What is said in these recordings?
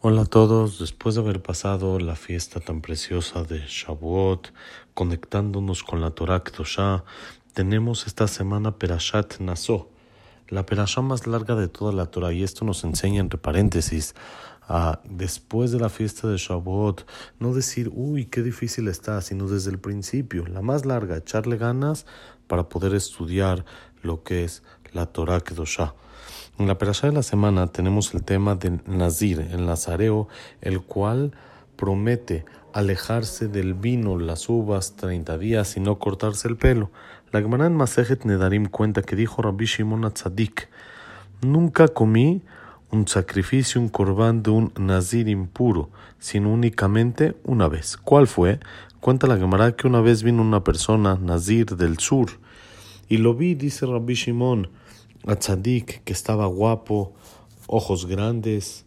Hola a todos, después de haber pasado la fiesta tan preciosa de Shavuot, conectándonos con la Torah Kedoshá, tenemos esta semana Perashat Naso, la perashá más larga de toda la Torah, y esto nos enseña entre paréntesis a después de la fiesta de Shavuot, no decir, uy, qué difícil está, sino desde el principio, la más larga, echarle ganas para poder estudiar lo que es la Torah Kedoshá. En la perashá de la semana tenemos el tema del Nazir, el Nazareo, el cual promete alejarse del vino, las uvas, 30 días y no cortarse el pelo. La Gemara en Masejet Nedarim cuenta que dijo Rabbi Shimon Atzadik, nunca comí un sacrificio, un corbán de un Nazir impuro, sino únicamente una vez. ¿Cuál fue? Cuenta la Gemara que una vez vino una persona, Nazir del sur, y lo vi, dice Rabbi Shimon, a Tzadik, que estaba guapo, ojos grandes,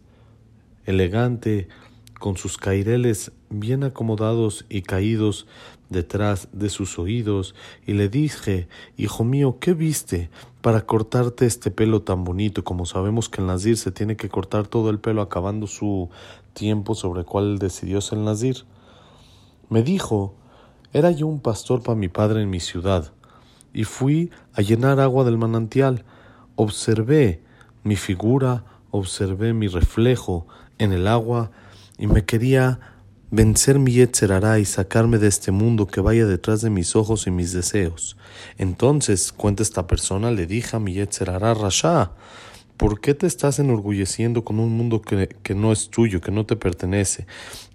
elegante, con sus caireles bien acomodados y caídos detrás de sus oídos, y le dije, Hijo mío, ¿qué viste para cortarte este pelo tan bonito? Como sabemos que el Nazir se tiene que cortar todo el pelo acabando su tiempo sobre el cual decidió ser el Nazir. Me dijo, era yo un pastor para mi padre en mi ciudad, y fui a llenar agua del manantial, observé mi figura, observé mi reflejo en el agua y me quería vencer mi yetzerará y sacarme de este mundo que vaya detrás de mis ojos y mis deseos. Entonces, cuenta esta persona, le dije a mi yetzerará Rasha, ¿por qué te estás enorgulleciendo con un mundo que, que, no es tuyo, que no te pertenece?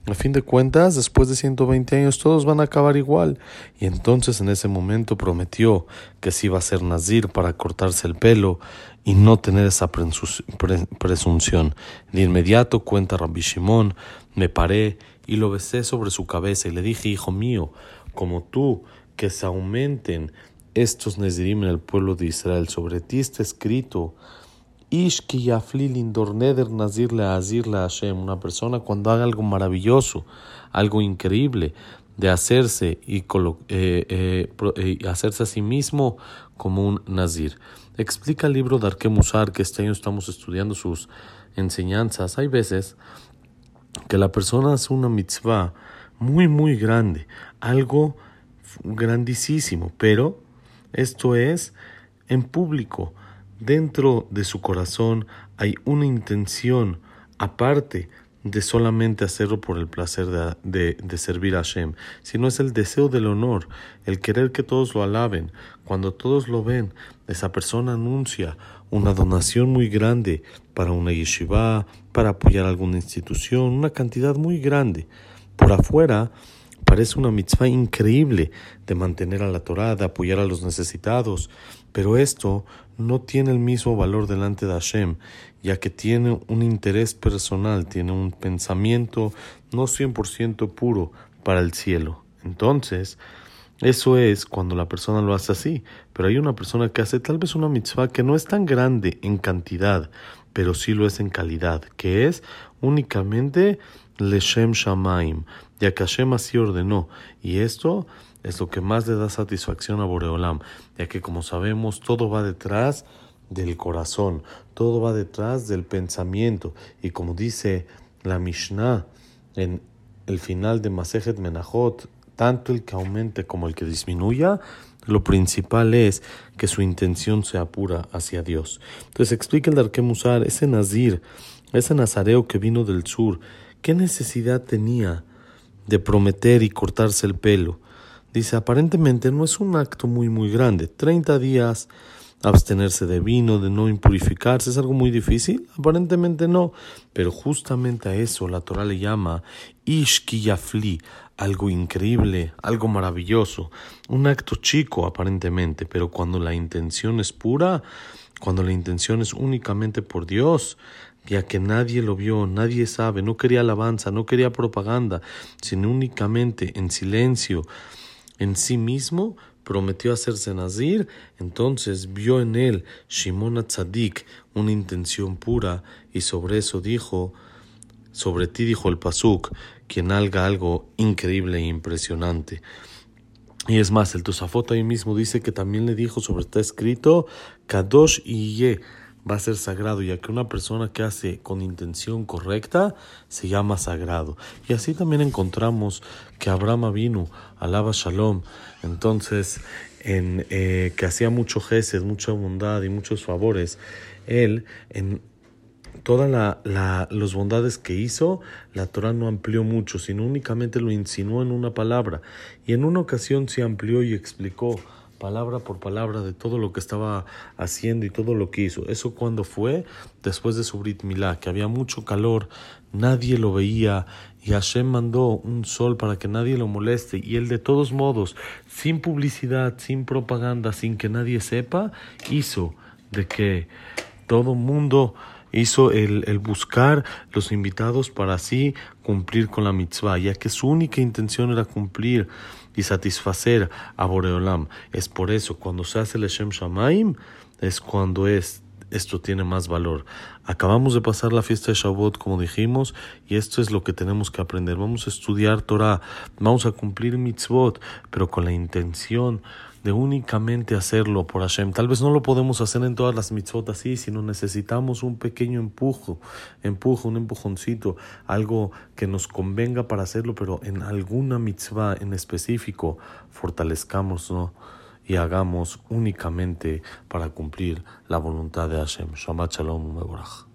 A fin de cuentas, después de 120 años todos van a acabar igual. Y entonces en ese momento prometió que se iba a ser nazir para cortarse el pelo y no tener esa presunción. De inmediato, cuenta Rabbi Shimon, me paré y lo besé sobre su cabeza y le dije, hijo mío, como tú, que se aumenten estos nazirim en el pueblo de Israel, sobre ti está escrito, una persona cuando haga algo maravilloso, algo increíble, de hacerse y eh, eh, eh, hacerse a sí mismo como un nazir. Explica el libro de Arkemusar, que este año estamos estudiando sus enseñanzas. Hay veces que la persona hace una mitzvah muy, muy grande, algo grandísimo, pero esto es en público Dentro de su corazón hay una intención aparte de solamente hacerlo por el placer de, servir a Hashem, sino es el deseo del honor, el querer que todos lo alaben. Cuando todos lo ven, esa persona anuncia una donación muy grande para una yeshiva, para apoyar alguna institución, una cantidad muy grande. Por afuera, Parece una mitzvah increíble de mantener a la Torah, apoyar a los necesitados, pero esto no tiene el mismo valor delante de Hashem, ya que tiene un interés personal, tiene un pensamiento no 100% puro para el cielo. Entonces, eso es cuando la persona lo hace así, pero hay una persona que hace tal vez una mitzvah que no es tan grande en cantidad, pero sí lo es en calidad, que es únicamente Leshem Shamaim, ya que Hashem así ordenó. Y esto es lo que más le da satisfacción a Boreolam, ya que como sabemos todo va detrás del corazón, todo va detrás del pensamiento. Y como dice la Mishnah en el final de Masejet Menachot, tanto el que aumente como el que disminuya, lo principal es que su intención sea pura hacia Dios. Entonces explica el Darkemusar, ese Nazir, ese Nazareo que vino del sur, ¿qué necesidad tenía de prometer y cortarse el pelo. Dice, aparentemente no es un acto muy, muy grande. 30 días abstenerse de vino, de no impurificarse, es algo muy difícil. Aparentemente no, pero justamente a eso la Torah le llama Ishkiyafli, algo increíble, algo maravilloso, un acto chico aparentemente, pero cuando la intención es pura, cuando la intención es únicamente por Dios, ya que nadie lo vio, nadie sabe, no quería alabanza, no quería propaganda, sino únicamente en silencio, en sí mismo, prometió hacerse nazir, entonces vio en él Shimon Tzadik una intención pura y sobre eso dijo, sobre ti dijo el Pasuk, quien haga algo increíble e impresionante. Y es más, el Tosafot ahí mismo dice que también le dijo sobre está escrito Kadosh Iye va a ser sagrado, ya que una persona que hace con intención correcta se llama sagrado. Y así también encontramos que Abraham vino, alaba Shalom, entonces, en, eh, que hacía mucho gesed, mucha bondad y muchos favores, él en todas la, la, bondades que hizo, la Torah no amplió mucho, sino únicamente lo insinuó en una palabra. Y en una ocasión se amplió y explicó palabra por palabra de todo lo que estaba haciendo y todo lo que hizo. Eso cuando fue después de su Brit Milá, que había mucho calor, nadie lo veía y Hashem mandó un sol para que nadie lo moleste y él de todos modos, sin publicidad, sin propaganda, sin que nadie sepa, hizo de que todo mundo hizo el, el, buscar los invitados para así cumplir con la mitzvah, ya que su única intención era cumplir y satisfacer a Boreolam. Es por eso, cuando se hace el Shem Shamaim, es cuando es, esto tiene más valor. Acabamos de pasar la fiesta de Shavuot, como dijimos, y esto es lo que tenemos que aprender. Vamos a estudiar Torah, vamos a cumplir mitzvot, pero con la intención de únicamente hacerlo por Hashem. Tal vez no lo podemos hacer en todas las mitzvot así, sino necesitamos un pequeño empujo, empujo, un empujoncito, algo que nos convenga para hacerlo, pero en alguna mitzvah en específico fortalezcamos y hagamos únicamente para cumplir la voluntad de Hashem. Shabbat Shalom, Mevorach.